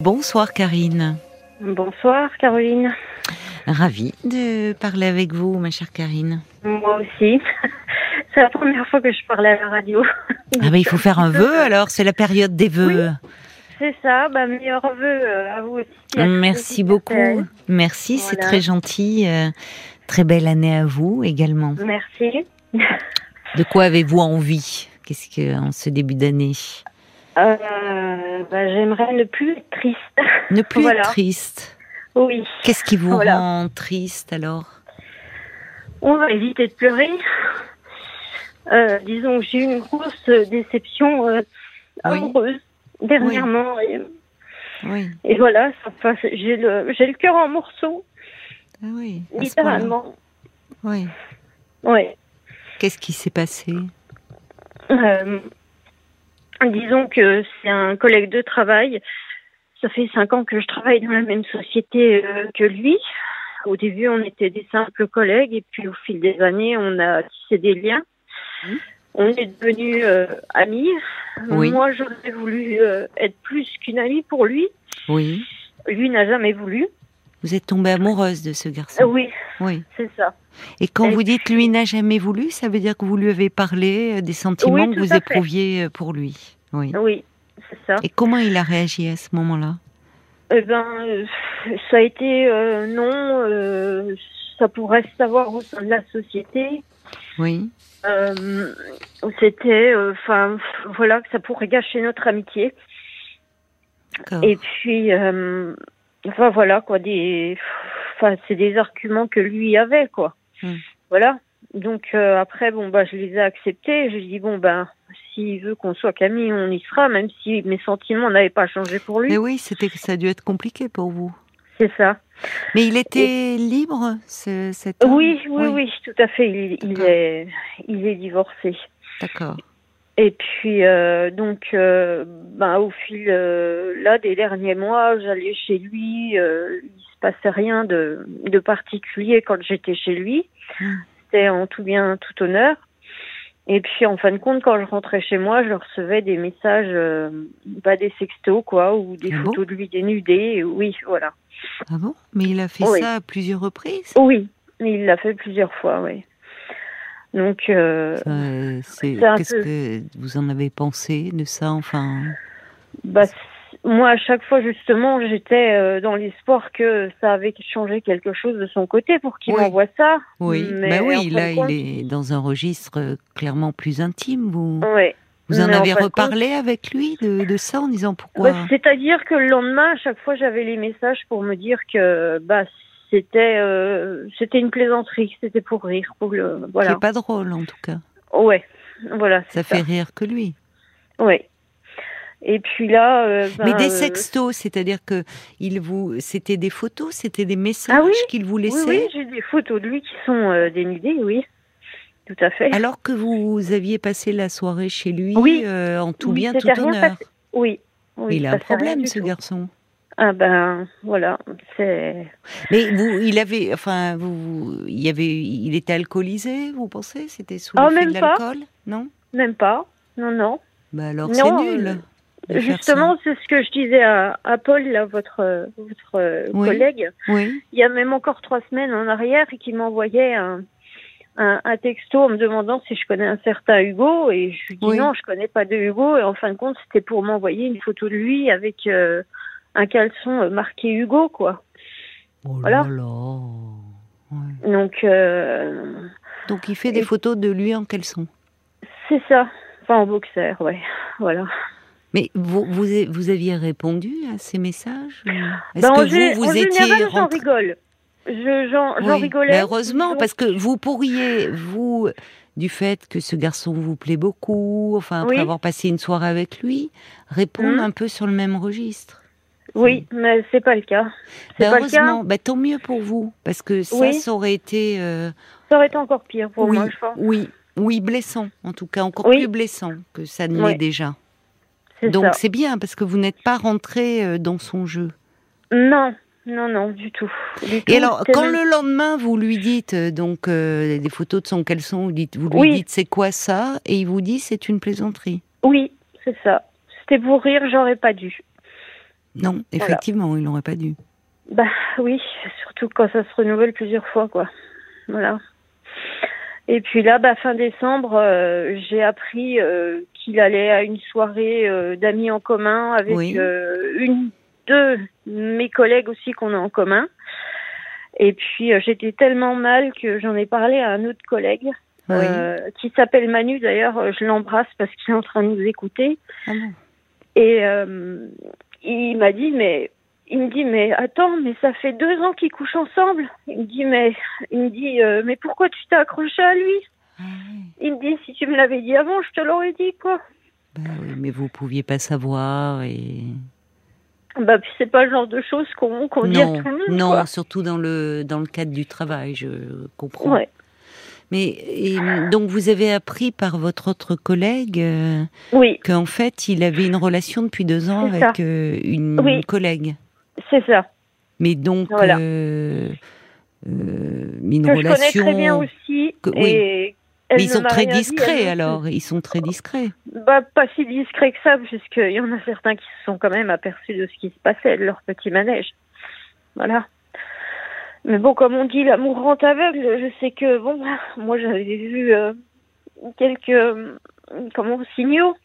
Bonsoir Karine. Bonsoir Caroline. Ravie de parler avec vous, ma chère Karine. Moi aussi. C'est la première fois que je parle à la radio. Ah bah il faut faire un vœu alors, c'est la période des vœux. C'est ça, bah, meilleurs vœux euh, à vous aussi. à Merci beaucoup. Merci, c'est très gentil. euh, Très belle année à vous également. Merci. De quoi avez-vous envie? Qu'est-ce que en ce début d'année? Euh, bah, J'aimerais ne plus être triste. Ne plus Voilà. être triste. Oui. Qu'est-ce qui vous Voilà. rend triste alors? On va éviter de pleurer. Euh, disons que j'ai eu une grosse déception euh, Oui. amoureuse dernièrement. Et, Oui. et voilà, j'ai le, j'ai le cœur en morceaux, Ah oui. littéralement. Oui. Ouais. Qu'est-ce qui s'est passé? Euh, disons que c'est un collègue de travail. Ça fait cinq ans que je travaille dans la même société euh, que lui. Au début, on était des simples collègues et puis au fil des années, on a tissé des liens. On est devenus euh, amis. Oui. Moi, j'aurais voulu euh, être plus qu'une amie pour lui. Oui. Lui n'a jamais voulu. Vous êtes tombée amoureuse de ce garçon. Euh, oui, Oui. c'est ça. Et quand Et vous dites lui n'a jamais voulu, ça veut dire que vous lui avez parlé des sentiments Oui, que vous éprouviez pour lui. Oui. Oui, c'est ça. Et comment il a réagi à ce moment-là? Eh ben, euh, ça a été euh, non. euh, ça pourrait se savoir au sein de la société. Oui. C'était, enfin, voilà, que ça pourrait gâcher notre amitié. Et puis, enfin voilà quoi, des, enfin c'est des arguments que lui avait quoi. Hmm. Voilà. Donc euh, après bon bah je les ai acceptés. J'ai dit bon ben s'il veut qu'on soit Camille, on y sera, même si mes sentiments n'avaient pas changé pour lui. Mais oui, c'était ça a dû être compliqué pour vous. C'est ça. Mais il était libre, ce, cet homme? Oui, oui, oui, tout à fait. Il, est, il est divorcé. D'accord. Et puis euh, donc, euh, ben, au fil là des derniers mois, j'allais chez lui. Il se passait rien de, de particulier quand j'étais chez lui. C'était en tout bien, tout honneur. Et puis en fin de compte, quand je rentrais chez moi, je recevais des messages, euh, bah, des sextos quoi, ou des Ah bon photos de lui dénudé. Oui, voilà. Ah bon? Mais il a fait Oui. ça à plusieurs reprises? Oui, il l'a fait plusieurs fois, oui. Donc, euh, Qu'est-ce peu- que vous en avez pensé de ça Enfin, Bah, moi, à chaque fois, justement, j'étais euh, dans l'espoir que ça avait changé quelque chose de son côté pour qu'il Oui. m'envoie ça. oui. Mais bah oui, là, compte- il est dans un registre euh, clairement plus intime. Vous, vous en Mais avez reparlé avec lui de, de ça en disant pourquoi Bah, C'est-à-dire que le lendemain, à chaque fois, j'avais les messages pour me dire que bah c'était euh, c'était une plaisanterie, c'était pour rire, pour le voilà. C'est pas drôle en tout cas. Ouais, voilà. Ça fait rire que lui. Ouais. Et puis là, euh, Mais ben, des euh, sextos, c'est-à-dire que il vous, c'était des photos, c'était des messages Ah oui qu'il vous laissait, oui, j'ai des photos de lui qui sont euh, dénudées, oui, tout à fait. alors que vous aviez passé la soirée chez lui Oui. en tout bien, tout honneur. passé. Oui. oui il a un problème, ce tout. garçon. Ah ben voilà, c'est. Mais vous, il avait, enfin, vous, il y avait, il était alcoolisé, vous pensez? C'était sous Oh, l'effet de l'alcool? Non? Même pas. Non, non. Bah alors c'est nul. Justement, c'est ce que je disais à, à Paul, là, votre, votre Oui. collègue. Oui. Il y a même encore trois semaines en arrière, qui m'envoyait un, un, un texto en me demandant si je connais un certain Hugo. Et je lui dis Oui. non, je connais pas de Hugo. Et en fin de compte, c'était pour m'envoyer une photo de lui avec euh, un caleçon euh, marqué Hugo, quoi. Oh Voilà. là là. Ouais. Donc, euh, Donc il fait des photos de lui en caleçon. c'est ça. Enfin, en boxer, ouais. Voilà. Mais vous, vous, vous aviez répondu à ces messages Est-ce Ben, en que vous, vous en étiez général, j'en rigole. Je, j'en, Oui, rigolais. mais heureusement, parce que vous pourriez, vous, du fait que ce garçon vous plaît beaucoup, enfin, après Oui. avoir passé une soirée avec lui, répondre Mhm. un peu sur le même registre. Oui, mais c'est pas le cas. C'est Ben, pas le cas. heureusement, ben, tant mieux pour vous, parce que ça, Oui. ça aurait été, euh, Ça aurait été encore pire pour oui, moi, je pense. oui, oui, blessant, en tout cas, encore Oui. plus blessant que ça ne l'est déjà. Donc c'est bien, parce que vous n'êtes pas rentré euh, dans son jeu. Non, non, non, du tout. Du Et alors, quand même- le lendemain, vous lui dites euh, donc euh, des photos de son caleçon, vous, dites, vous lui Oui. dites c'est quoi ça? Et il vous dit c'est une plaisanterie. Oui, c'est ça. C'était pour rire, j'aurais pas dû. Non, effectivement, il n'aurait pas dû. Bah oui, surtout quand ça se renouvelle plusieurs fois, quoi. Voilà. Et puis là, bah, fin décembre, euh, j'ai appris euh, qu'il allait à une soirée euh, d'amis en commun avec une, deux mes collègues aussi qu'on a en commun. Et puis j'étais tellement mal que j'en ai parlé à un autre collègue qui s'appelle Manu. D'ailleurs, je l'embrasse parce qu'il est en train de nous écouter. Ah Et il m'a dit mais il me dit mais attends mais ça fait deux ans qu'ils couchent ensemble. Il me dit mais il me dit euh, mais pourquoi tu t'es accroché à lui? Ah Il me dit si tu me l'avais dit avant je te l'aurais dit quoi. Bah oui, mais vous pouviez pas savoir et. Bah c'est pas le genre de choses qu'on dit à tout le monde. Non, surtout dans le dans le cadre du travail, je comprends. Ouais. Mais donc vous avez appris par votre autre collègue euh, oui. qu'en fait il avait une relation depuis deux ans avec euh, une collègue. C'est ça. Mais donc, voilà. euh, une que relation. Je connais très bien aussi. oui. Mais ils sont très discrets alors, ils sont très discrets. Bah, pas si discrets que ça, puisqu'il y en a certains qui se sont quand même aperçus de ce qui se passait, de leur petit manège. Voilà. Mais bon, comme on dit, l'amour rend aveugle. Je sais que, bon, moi j'avais vu euh, quelques euh, comment, signaux,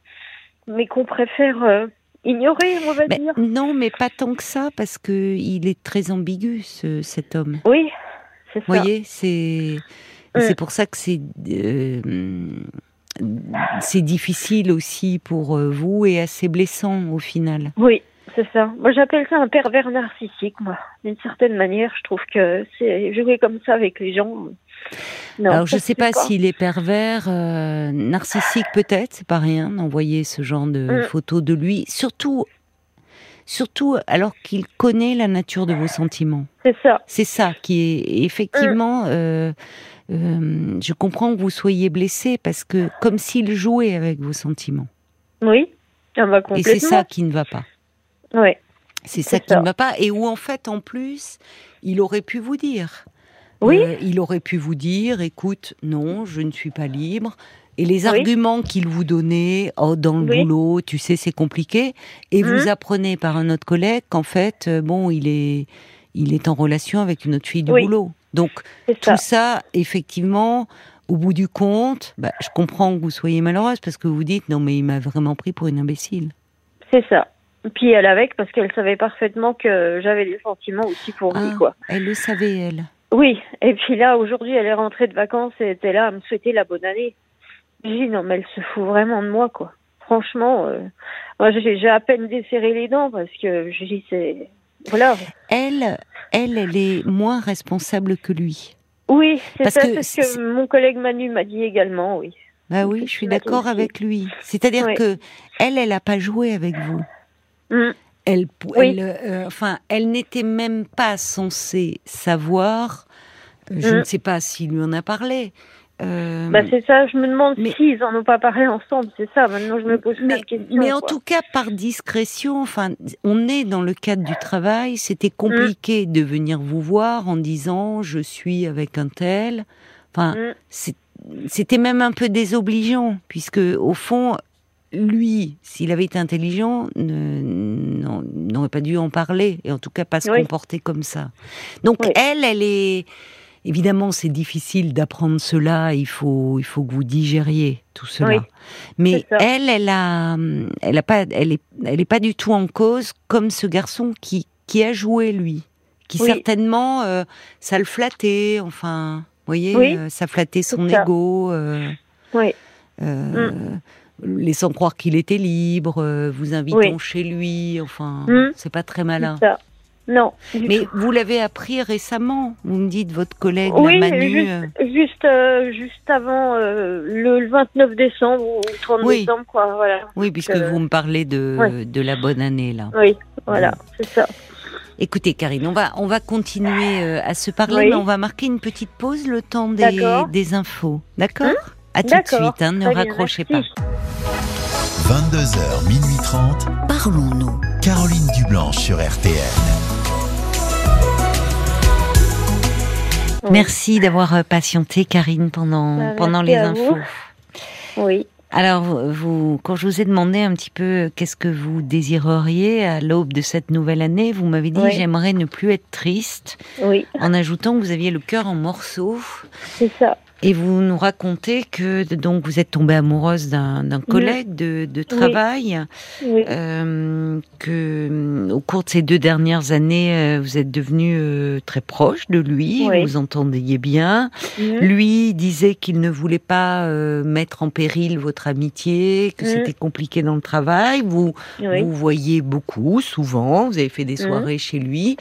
mais qu'on préfère euh, ignorer, on va dire. Non, mais pas tant que ça, parce que il est très ambigu, ce, cet homme. Oui, c'est ça. Vous voyez, c'est c'est pour ça que c'est euh, c'est difficile aussi pour euh, vous et assez blessant au final. Oui, c'est ça. Moi, j'appelle ça un pervers narcissique, moi. D'une certaine manière, je trouve que c'est jouer comme ça avec les gens. Alors je ne sais pas, s'il est pervers, euh, narcissique peut-être, c'est pas rien d'envoyer ce genre de mm. photos de lui, surtout, surtout alors qu'il connaît la nature de vos sentiments. C'est ça. C'est ça qui est effectivement. Mm. Euh, euh, je comprends que vous soyez blessé parce que comme s'il jouait avec vos sentiments. Oui, on va complètement. Et c'est ça qui ne va pas. Oui. C'est ça qui ne va pas et où en fait en plus il aurait pu vous dire. Oui. Euh, il aurait pu vous dire, écoute, non, je ne suis pas libre. Et les arguments qu'il vous donnait, oh, dans le boulot, tu sais, c'est compliqué. Et vous mmh. apprenez par un autre collègue qu'en fait, euh, bon, il est, il est en relation avec une autre fille du boulot. Donc, tout ça. effectivement, au bout du compte, bah, je comprends que vous soyez malheureuse parce que vous dites, non, mais il m'a vraiment pris pour une imbécile. C'est ça. Puis elle avec, parce qu'elle savait parfaitement que j'avais des sentiments aussi pour lui, ah, quoi. Elle le savait, elle. Oui, et puis là, aujourd'hui, elle est rentrée de vacances et était là à me souhaiter la bonne année. Non, mais elle se fout vraiment de moi, quoi. Franchement, euh, moi, j'ai à peine desserré les dents parce que je dis, c'est. Voilà. Elle, elle, elle est moins responsable que lui. Oui, c'est ça, que, ce que mon collègue Manu m'a dit également, oui. Bah oui, je suis d'accord avec lui. C'est-à-dire que elle, elle n'a pas joué avec vous. Mmh. Elle, euh, enfin, elle n'était même pas censée savoir. Euh, je ne mm. sais pas s'il lui en a parlé. Euh, bah c'est ça, je me demande s'ils en ont pas parlé ensemble, c'est ça. Maintenant, je me pose mais, question. Mais en tout cas, par discrétion, enfin, on est dans le cadre du travail. C'était compliqué mm. de venir vous voir en disant je suis avec un tel. Enfin, mm. c'était même un peu désobligeant puisque au fond, lui, s'il avait été intelligent, n'aurait pas dû en parler, et en tout cas pas se comporter comme ça. Donc elle, elle est... Évidemment, c'est difficile d'apprendre cela, il faut, il faut que vous digériez tout cela. Mais elle, elle a, elle a pas, elle est, elle est pas du tout en cause comme ce garçon qui, qui a joué lui, qui certainement, euh, ça le flattait, enfin, vous voyez, euh, ça flattait son ego. Euh, oui. Mm laissant croire qu'il était libre, vous invitant chez lui, enfin, hmm. c'est pas très malin. Non. Mais vous l'avez appris récemment, vous me dites, votre collègue oui, Manu. Juste, euh. juste, euh, juste avant le 29 décembre ou le 30 décembre, quoi, voilà. Oui, puisque vous me parlez de, de la bonne année, là. Oui, voilà, c'est ça. Écoutez, Karine, on va, on va continuer à se parler, mais on va marquer une petite pause, le temps des, des infos. D'accord hein À tout de suite, hein, ne raccrochez pas. 22h, minuit 30. Parlons-nous. Caroline Dublanche sur RTN. Merci d'avoir euh, patienté, Karine, pendant, bah, pendant les infos. Oui. Alors, vous, quand je vous ai demandé un petit peu qu'est-ce que vous désireriez à l'aube de cette nouvelle année, vous m'avez dit j'aimerais ne plus être triste. Oui. En ajoutant que vous aviez le cœur en morceaux. C'est ça. Et vous nous racontez que donc vous êtes tombée amoureuse d'un collègue de, de, travail, oui. Euh, que au cours de ces deux dernières années, euh, vous êtes devenue euh, très proche de lui, vous vous entendiez bien. Lui disait qu'il ne voulait pas euh, mettre en péril votre amitié, que Mhm. c'était compliqué dans le travail. Vous Oui. vous voyez beaucoup, souvent. Vous avez fait des Mhm. soirées chez lui,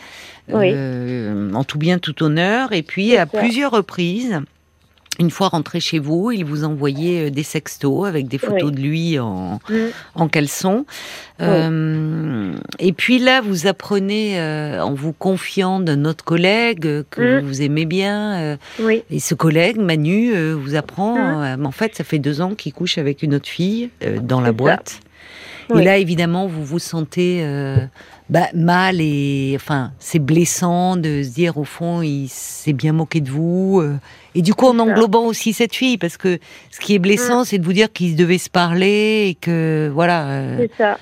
Oui. euh, en tout bien, tout honneur. Et puis, à ça. plusieurs reprises, une fois rentré chez vous, il vous envoyait euh, des sextos avec des photos Oui. de lui en, Mhm. en caleçon. Euh, et puis là, vous apprenez, euh, en vous confiant d'un autre collègue que Mhm. vous aimez bien, euh, Oui. et ce collègue, Manu, vous apprend, mais en fait, ça fait deux ans qu'il couche avec une autre fille dans la boîte. Et là, évidemment, vous vous sentez bah, mal et enfin, c'est blessant de se dire au fond, il s'est bien moqué de vous. Euh, et du coup, en englobant aussi cette fille, parce que ce qui est blessant, c'est de vous dire qu'ils devaient se parler et que voilà. euh, C'est ça.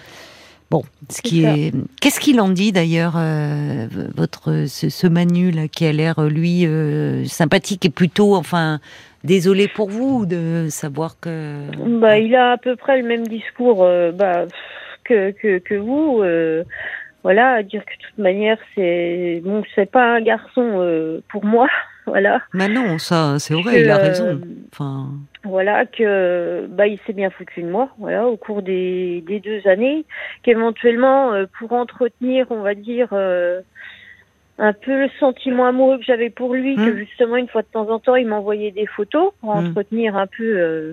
Bon, ce qui est. Qu'est-ce qu'il en dit d'ailleurs, euh, votre ce, ce Manu là, qui a l'air lui euh, sympathique et plutôt, enfin, désolé pour vous de savoir que. Bah, il a à peu près le même discours euh, bah, que, que, que vous. euh, voilà, à dire que de toute manière, c'est bon, c'est pas un garçon euh, pour moi. Voilà. Mais non, ça, c'est vrai, Que, il a euh, raison. Enfin, Voilà que bah il s'est bien foutu de moi. Voilà, au cours des, des deux années, qu'éventuellement euh, pour entretenir, on va dire. euh, un peu le sentiment amoureux que j'avais pour lui, que justement une fois de temps en temps il m'envoyait des photos pour Mm. entretenir un peu euh,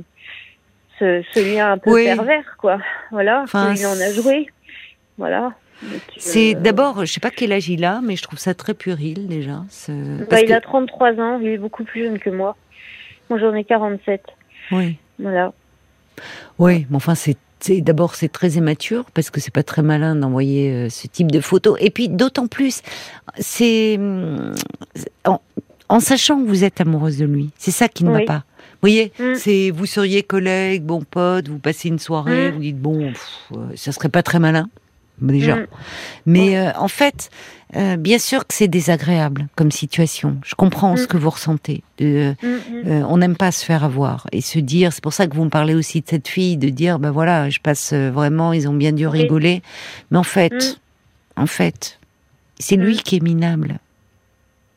ce, ce lien un peu Oui. pervers, quoi. Voilà, Enfin, il en a joué. Voilà. C'est euh, d'abord, je sais pas quel âge il a, mais je trouve ça très puéril déjà. ce- bah, il que- a 33 ans, il est beaucoup plus jeune que moi. Moi j'en ai 47. Oui, Voilà. oui, mais enfin, c'est. D'abord, c'est très immature parce que c'est pas très malin d'envoyer euh, ce type de photos. Et puis, d'autant plus, c'est en, en sachant que vous êtes amoureuse de lui. C'est ça qui ne va pas. Vous voyez, Mm. c'est vous seriez collègue, bon pote, vous passez une soirée, Mm. vous dites bon, pff, euh, ça serait pas très malin déjà. Mm. Mais euh, en fait, euh, bien sûr que c'est désagréable comme situation. Je comprends Mm. ce que vous ressentez. De, Mm, mm. euh, on n'aime pas se faire avoir et se dire. C'est pour ça que vous me parlez aussi de cette fille, de dire ben voilà, je passe euh, vraiment. Ils ont bien dû rigoler, mais en fait, Mm. en fait, c'est lui Mm. qui est minable.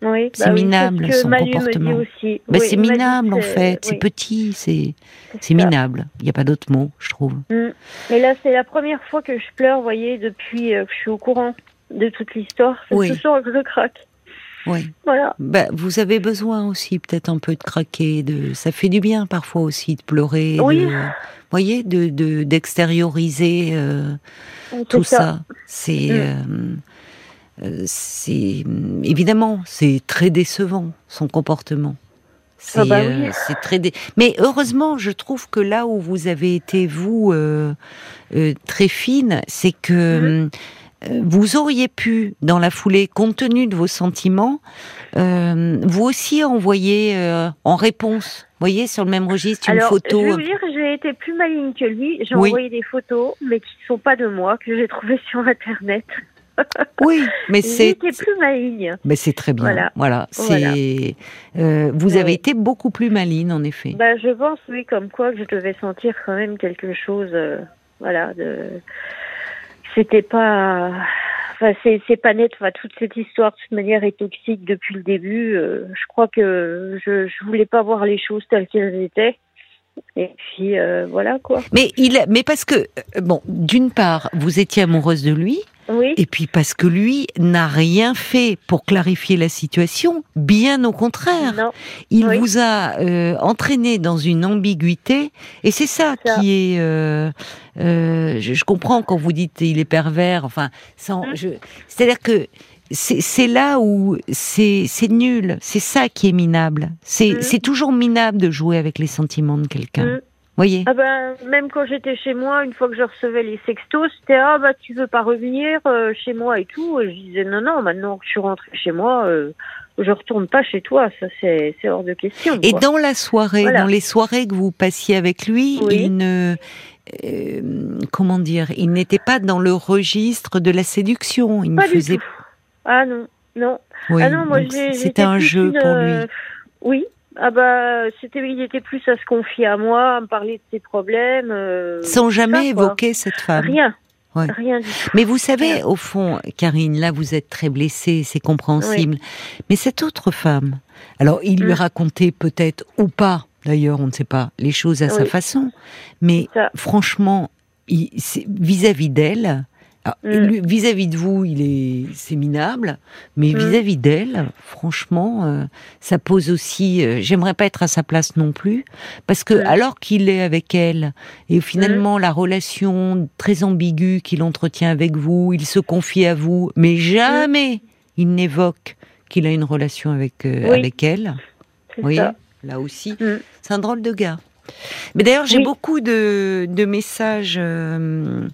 Oui, c'est bah oui, minable, que son comportement. aussi. Oui, c'est minable en fait. C'est oui, petit, c'est c'est minable. Il n'y a pas d'autre mot, je trouve. Mm. Mais là, c'est la première fois que je pleure, vous voyez, depuis euh, que je suis au courant de toute l'histoire. C'est Oui. ce soir que je craque. Oui. Voilà. Ben, vous avez besoin aussi peut-être un peu de craquer, de ça fait du bien parfois aussi de pleurer, Oui. de, voyez, de de- d'extérioriser euh, tout ça. ça. C'est Mm. euh, c'est évidemment c'est très décevant son comportement. C'est Ah bah oui. euh, c'est très dé- mais heureusement je trouve que là où vous avez été vous euh, euh, très fine, c'est que Mm. euh, vous auriez pu, dans la foulée, compte tenu de vos sentiments, euh, vous aussi envoyer euh, en réponse, voyez, sur le même registre, une Alors, photo. je dire, j'ai été plus maligne que lui. J'ai Oui. envoyé des photos, mais qui ne sont pas de moi, que j'ai trouvées sur Internet. Oui, mais c'est plus maligne. mais c'est très bien. Voilà, Voilà. c'est euh, vous Oui. avez été beaucoup plus maline en effet. Bah, je pense, oui, comme quoi que je devais sentir quand même quelque chose, euh, voilà, de... C'était pas... Enfin, c'est, c'est pas net. Enfin, toute cette histoire, de toute manière, est toxique depuis le début. Euh, je crois que je, je voulais pas voir les choses telles qu'elles étaient. Et puis, euh, voilà, quoi. Mais il, mais parce que bon, d'une part, vous étiez amoureuse de lui, Oui. et puis parce que lui n'a rien fait pour clarifier la situation, bien au contraire. Non. Il Oui. vous a euh, entraîné dans une ambiguïté, et c'est ça, Ça. qui est. euh, euh, je, je comprends quand vous dites il est pervers. Enfin, sans, je, c'est-à-dire que c'est, là où c'est, nul. C'est ça qui est minable. C'est, Mm. c'est toujours minable de jouer avec les sentiments de quelqu'un. Mm. Voyez Ah ben, même quand j'étais chez moi, une fois que je recevais les sextos, c'était ah bah tu veux pas revenir euh, chez moi et tout. Et je disais non non, maintenant que je suis rentrée chez moi, euh, je retourne pas chez toi, ça c'est hors de question. Et quoi. dans la soirée, Voilà. dans les soirées que vous passiez avec lui, Oui. il ne euh, comment dire, il n'était pas dans le registre de la séduction. Il pas ne du faisait tout. Ah non non. Oui, ah non, moi c'était un jeu une, pour lui. euh, Oui. Ah bah c'était il était plus à se confier à moi, à me parler de ses problèmes. euh, Sans jamais ça, évoquer cette femme. Rien. Ouais. Rien du tout. Mais vous savez, au fond, Karine, là, vous êtes très blessée, c'est compréhensible. Mais cette autre femme, alors il lui Mm. racontait peut-être ou pas, d'ailleurs, on ne sait pas, les choses à sa façon. Mais Ça. franchement, vis-à-vis d'elle, alors, Mm. vis-à-vis de vous, il est, c'est minable, mais Mm. vis-à-vis d'elle, franchement, euh, ça pose aussi. euh, J'aimerais pas être à sa place non plus, parce que Mm. alors qu'il est avec elle, et finalement la relation très ambiguë qu'il entretient avec vous, il se confie à vous, mais jamais il n'évoque qu'il a une relation avec euh, Oui. avec elle. Voyez, ça. là aussi, c'est un drôle de gars. Mais d'ailleurs, j'ai Oui. beaucoup de, de messages euh,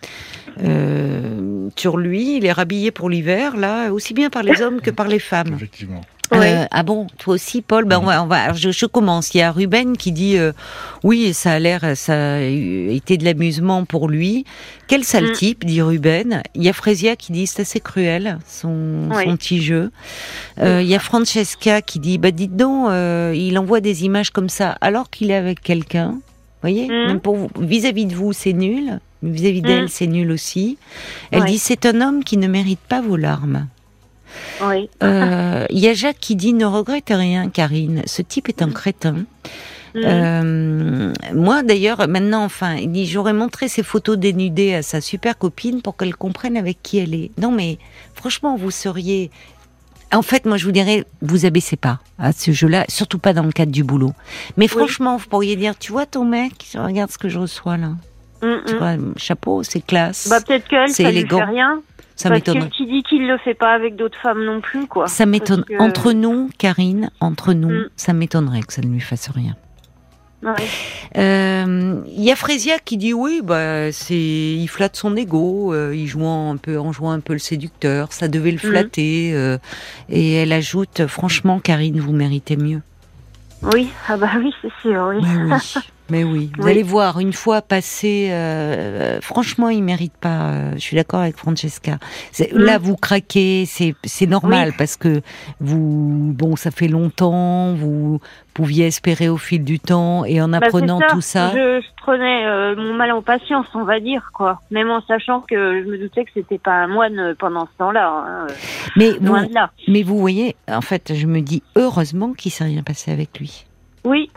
euh, sur lui. Il est rhabillé pour l'hiver, là, aussi bien par les hommes que par les femmes. Effectivement. Ouais. Euh, ah bon, toi aussi, Paul. Ben on va, on va. alors, je, je commence. Il y a Ruben qui dit euh, oui, ça a l'air, ça a eu- été de l'amusement pour lui. Quel sale Mm. type, dit Ruben. Il y a Frésia qui dit c'est assez cruel son, Oui. son petit jeu. Euh, Il y a Francesca qui dit bah dites donc, euh, il envoie des images comme ça alors qu'il est avec quelqu'un. Voyez, Mm. même pour vous, vis-à-vis de vous, c'est nul. Vis-à-vis d'elle, Mm. c'est nul aussi. Elle Ouais. dit c'est un homme qui ne mérite pas vos larmes. Oui. Euh, Il y a Jacques qui dit ne regrette rien, Karine. Ce type est un crétin. Mm. Euh, moi, d'ailleurs, maintenant, enfin, il dit j'aurais montré ces photos dénudées à sa super copine pour qu'elle comprenne avec qui elle est. Non, mais franchement, vous seriez. En fait, moi, je vous dirais, vous abaissez pas à ce jeu-là, surtout pas dans le cadre du boulot. Mais franchement, vous pourriez dire, tu vois ton mec, regarde ce que je reçois là. Mm, Tu mm. vois, chapeau, c'est classe. Bah peut-être qu'elle, c'est ça lui élégant. fait rien. ça parce que qui dit qu'il le fait pas avec d'autres femmes non plus, quoi. Ça m'étonne. Que- Entre nous, Karine, entre nous, Mm. ça m'étonnerait que ça ne lui fasse rien. Ouais. Euh, Il y a Frésia qui dit oui, bah c'est, il flatte son ego, euh, il joue un peu, en jouant un peu le séducteur, ça devait le Mhm. flatter. euh, et elle ajoute, franchement, Karine, vous méritez mieux. Oui, ah bah oui, c'est sûr, oui. Oui, mais oui. Vous Oui. allez voir, une fois passé, euh, franchement, il mérite pas. euh, je suis d'accord avec Francesca. C'est- Mm. Là, vous craquez, c'est normal parce que vous, bon, ça fait longtemps, vous pouviez espérer au fil du temps, et en Bah, apprenant ça. tout ça, Je, je prenais euh, mon mal en patience, on va dire, quoi. Même en sachant que je me doutais que c'était pas un moine euh, pendant ce temps-là. hein, euh, mais vous, de là. mais vous voyez, en fait, je me dis heureusement qu'il s'est rien passé avec lui. Oui.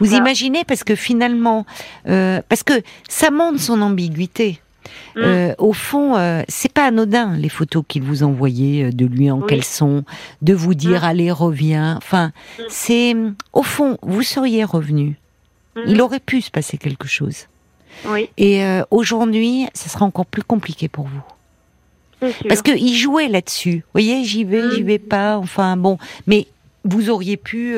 Vous ça. imaginez parce que finalement, euh, parce que ça montre son ambiguïté. Mm. Euh, au fond, euh, c'est pas anodin les photos qu'il vous envoyait euh, de lui en Oui. caleçon, de vous dire Mm. allez reviens. Enfin, Mm. c'est au fond, vous seriez revenu. Il aurait pu se passer quelque chose. Oui, Et aujourd'hui, ça sera encore plus compliqué pour vous. Parce qu'il jouait là-dessus. Vous voyez, j'y vais, j'y vais pas. Enfin bon, mais vous auriez pu.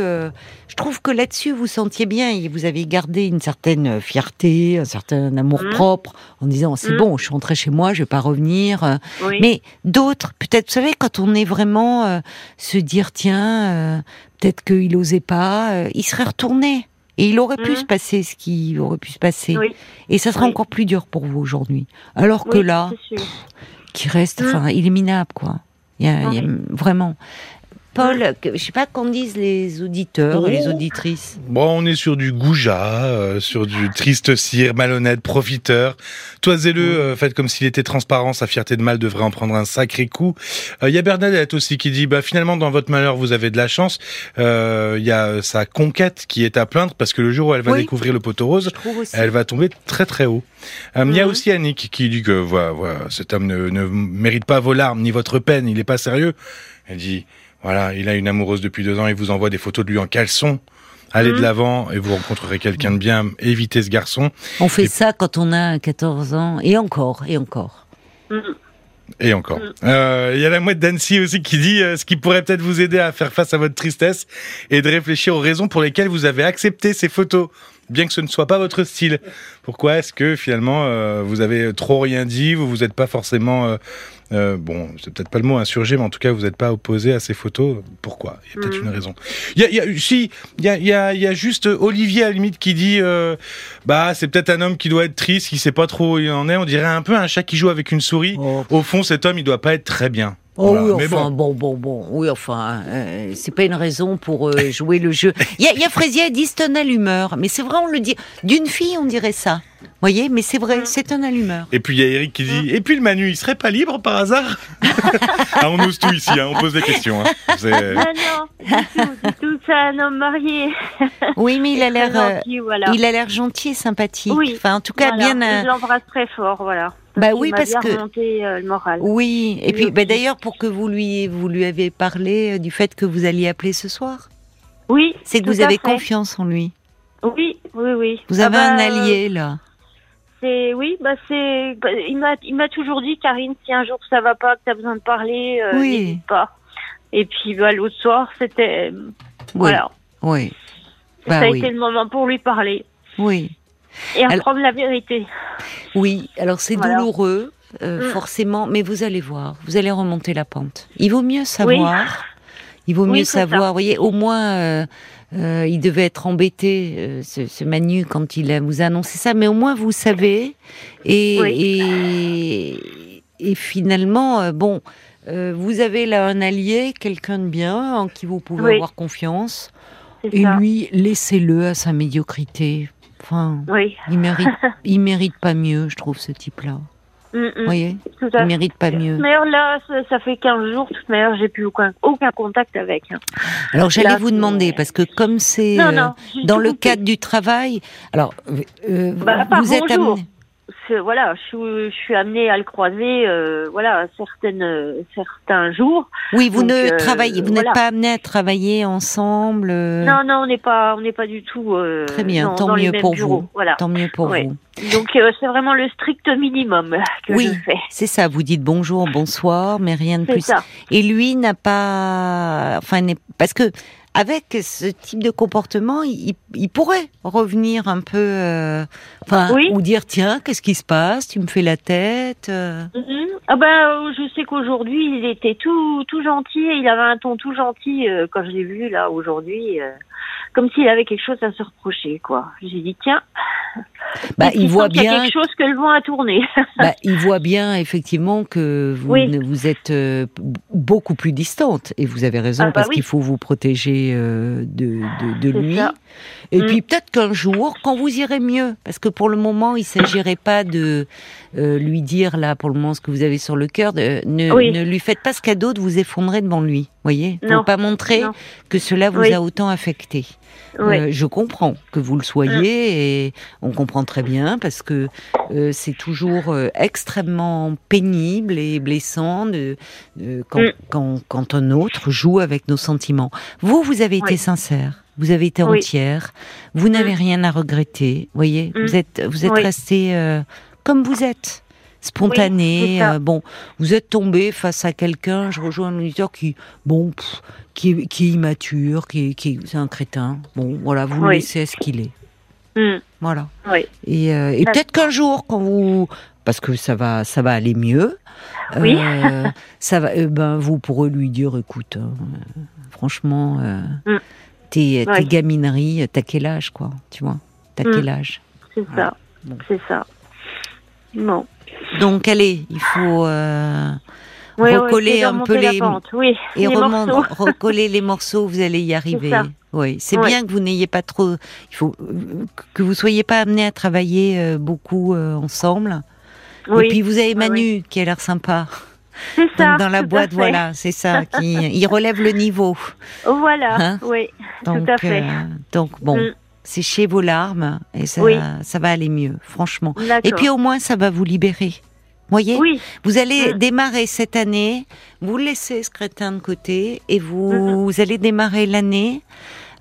Euh, je trouve que là-dessus, vous sentiez bien. et Vous avez gardé une certaine fierté, un certain amour Mm. propre, en disant c'est Mm. bon, je suis rentrée chez moi, je vais pas revenir. euh, oui. Mais d'autres, peut-être, vous savez, quand on est vraiment euh, se dire tiens, euh, peut-être qu'il osait pas, euh, il serait retourné. Et il aurait pu Mm. se passer ce qui aurait pu se passer. Oui, Et ça sera Oui. encore plus dur pour vous aujourd'hui. Alors que là, qui reste, enfin, il est minable, quoi. Il y a, il y a- Oui. vraiment. Paul, que- je sais pas qu'en disent les auditeurs et les Oh. auditrices. Bon, on est sur du goujat, euh, sur du triste cire, malhonnête, profiteur. Toisez-le, euh, faites comme s'il était transparent, sa fierté de mal devrait en prendre un sacré coup. Euh, Il y a Bernadette aussi qui dit, bah finalement dans votre malheur vous avez de la chance. Euh, Il y a euh, sa conquête qui est à plaindre parce que le jour où elle va Oui. découvrir le poteau rose, elle va tomber très très haut. Euh, Il y a Mhm. aussi Annick qui dit que voilà, voilà, cet homme ne, ne mérite pas vos larmes ni votre peine, il est pas sérieux. Elle dit voilà, il a une amoureuse depuis deux ans, il vous envoie des photos de lui en caleçon. Allez de Mhm. l'avant et vous rencontrerez quelqu'un de bien. Évitez ce garçon. On fait Et- ça quand on a 14 ans, et encore, et encore. Mm. Et encore. Mhm. Euh, Il y a la mouette d'Annecy aussi qui dit euh, ce qui pourrait peut-être vous aider à faire face à votre tristesse et de réfléchir aux raisons pour lesquelles vous avez accepté ces photos. Bien que ce ne soit pas votre style. Pourquoi est-ce que finalement euh, vous avez trop rien dit, vous vous êtes pas forcément euh, euh, bon, c'est peut-être pas le mot insurgé, mais en tout cas, vous n'êtes pas opposé à ces photos. Pourquoi? Il y a peut-être Mhm. une raison. Il y a, il y a- si, il y a, il y, a, juste Olivier à la limite qui dit, bah, c'est peut-être un homme qui doit être triste, qui sait pas trop où il en est. On dirait un peu un chat qui joue avec une souris. Oh. Au fond, cet homme, il doit pas être très bien. Oh Voilà. oui, Mais enfin, bon. bon, bon, bon, oui, enfin, euh, c'est pas une raison pour euh, jouer le jeu. Il y a, il y a elle dit c'est un allumeur, mais c'est vrai, on le dit. D'une fille, on dirait ça. voyez, mais c'est vrai, c'est un allumeur. Et puis il y a Eric qui dit, et puis le Manu, il serait pas libre par hasard ah, On ose tout ici, hein, on pose des questions. hein. Ah non, du tout, du tout, c'est un homme marié. Oui, mais il a l'air, euh, gentil, voilà. il a l'air gentil et sympathique. Oui, Enfin, en tout cas, Voilà, bien. euh, Je l'embrasse très fort, voilà. Bah oui, parce bien que- remonté euh, le moral. Oui, et puis bah, d'ailleurs pour que vous lui vous lui avez parlé euh, du fait que vous alliez appeler ce soir, Oui. c'est que vous avez fait. confiance en lui. Oui, oui, oui. Vous Ah avez bah, un allié là. C'est oui, bah c'est. bah, il m'a, il m'a toujours dit, Karine, si un jour ça va pas, que t'as besoin de parler, euh, Oui. n'hésite pas. Et puis bah, l'autre soir, c'était Oui, voilà, oui, ça bah a oui, été le moment pour lui parler oui, et Alors- apprendre la vérité. oui. Alors c'est Voilà. douloureux, euh, Mm. forcément, mais vous allez voir, vous allez remonter la pente. Il vaut mieux savoir. Il vaut Oui, mieux ça. savoir. Vous voyez, au moins, euh, euh, il devait être embêté, ce, ce Manu, quand il a, vous a annoncé ça, mais au moins vous savez. Et, et, et finalement, bon, vous avez là un allié, quelqu'un de bien, en qui vous pouvez avoir confiance. Et ça. lui, laissez-le à sa médiocrité. Enfin, Oui. il mérite, il mérite pas mieux, je trouve, ce type-là. Mm, mm, Vous voyez, tout il à fait. mérite pas mieux. Mais là, ça, ça fait 15 jours, de toute manière, j'ai plus aucun, aucun contact avec. hein. Alors j'allais vous demander parce que comme c'est euh, dans le cadre du travail, alors euh, Bah, vous êtes bonjour. amené. Voilà, je, suis- je suis amenée à le croiser, euh, voilà, certaines, euh, certains jours. Oui, vous Donc, ne euh, travaillez, vous voilà. n'êtes pas amené à travailler ensemble. Non, non, on n'est pas, on n'est pas du tout. Très bien, dans, tant dans mieux pour bureaux, vous. Voilà. Tant mieux pour Ouais. vous. Donc c'est vraiment le strict minimum que Oui. je fais. C'est ça. Vous dites bonjour, bonsoir, mais rien de plus. ça. Et lui n'a pas, enfin, parce que avec ce type de comportement, il, il pourrait revenir un peu, euh, enfin, Oui. ou dire tiens, qu'est-ce qui se passe? Tu me fais la tête. euh. Mhm. Ah ben, euh, je sais qu'aujourd'hui il était tout, tout gentil. Il avait un ton tout gentil euh, quand je l'ai vu là aujourd'hui, euh, comme s'il avait quelque chose à se reprocher quoi. J'ai dit tiens. Bah, il voit y a bien quelque chose que le vent a tourné. Bah, il voit bien effectivement que vous, Oui. ne- vous êtes euh, beaucoup plus distante et vous avez raison Ah bah parce oui. qu'il faut vous protéger euh, de, de, de C'est lui. ça. Et Mm. puis peut-être qu'un jour, quand vous irez mieux, parce que pour le moment, il s'agirait pas de euh, lui dire là pour le moment ce que vous avez sur le cœur. de- ne, Oui. ne lui faites pas ce cadeau de vous effondrer devant lui. Voyez, Non. pas montrer Non. que cela vous Oui. a autant affecté. Oui. Euh, je comprends que vous le soyez et on comprend très bien parce que euh, c'est toujours euh, extrêmement pénible et blessant de, de- quand, Mm. quand, quand un autre joue avec nos sentiments. Vous, vous avez été Oui. sincère, vous avez été entière, vous n'avez Mm. rien à regretter. Voyez, Mm. vous êtes vous êtes resté comme vous êtes. Spontané, Oui, euh, bon, vous êtes tombé face à quelqu'un. Je rejoins un auditeur qui, bon, pff, qui, est- qui est immature, qui, est- qui est- c'est un crétin. Bon, voilà, vous le Oui. laissez à ce qu'il est. Mhm. Voilà. Oui. Et, euh, et peut-être qu'un jour, quand vous, parce que ça va, ça va aller mieux. Oui. euh, ça va. euh, ben, vous pourrez lui dire, écoute, hein, euh, franchement, euh, Mm. tes, tes gamineries, t'as quel âge, quoi Tu vois T'as Mm. quel âge C'est Voilà. ça. Bon. C'est ça. Bon. Donc, allez, il faut euh, Oui, recoller un peu les Oui. et les morceaux. recoller les morceaux. Vous allez y arriver. Oui, c'est bien que vous n'ayez pas trop. Il faut que vous soyez pas amenés à travailler euh, beaucoup euh, ensemble. Et puis vous avez Manu qui a l'air sympa. c'est ça. Dans la boîte, voilà, c'est ça. Qui, il relève le niveau. Voilà. Hein oui. Donc, Tout à fait. donc bon, Mm. Séchez vos larmes et ça, Oui. ça va aller mieux, franchement. Et puis au moins ça va vous libérer. Voyez, oui. vous allez Mm. démarrer cette année, vous laissez ce crétin de côté et vous, vous allez démarrer l'année.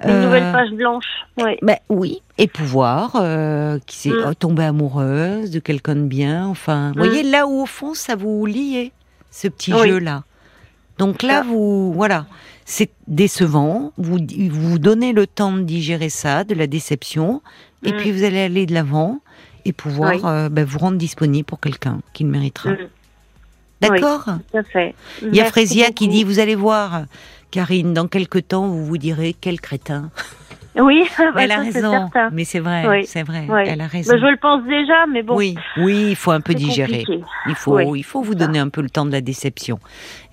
Une euh, nouvelle page blanche. Oui. ben oui, et pouvoir euh, qui Mm. tomber amoureuse de quelqu'un de bien. Enfin, vous Mm. voyez là où au fond ça vous liait ce petit Oui. jeu là. Donc là, vous, voilà, c'est décevant. Vous vous donnez le temps de digérer ça, de la déception, et Mm. puis vous allez aller de l'avant et pouvoir Oui. euh, ben, vous rendre disponible pour quelqu'un qui le méritera. Mm. D'accord Tout à fait. Il y a Frésia qui dit, vous allez voir, Karine, dans quelque temps, vous vous direz, quel crétin. Oui, bah, elle a raison, mais c'est vrai, Oui. c'est vrai, Oui. elle a raison. Bah, je le pense déjà, mais bon. Oui, oui, il faut un peu digérer. compliqué. Il faut, Oui, il faut vous donner un peu le temps de la déception.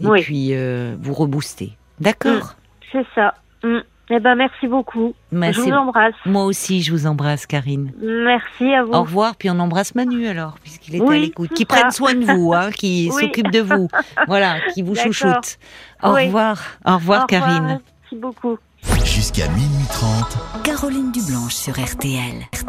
Et puis, euh, vous rebooster. D'accord C'est ça. Mm. Eh ben, merci beaucoup. Mais je vous embrasse. Moi aussi, je vous embrasse, Karine. Merci à vous. Au revoir, puis on embrasse Manu alors, puisqu'il était Oui, à l'écoute. Qui prenne soin de vous, hein, qui Oui. s'occupe de vous. Voilà, qui vous chouchoute. Au Oui. revoir. Au revoir, Au revoir, Karine. Merci beaucoup. Jusqu'à minuit 30. Caroline Dublanche sur RTL.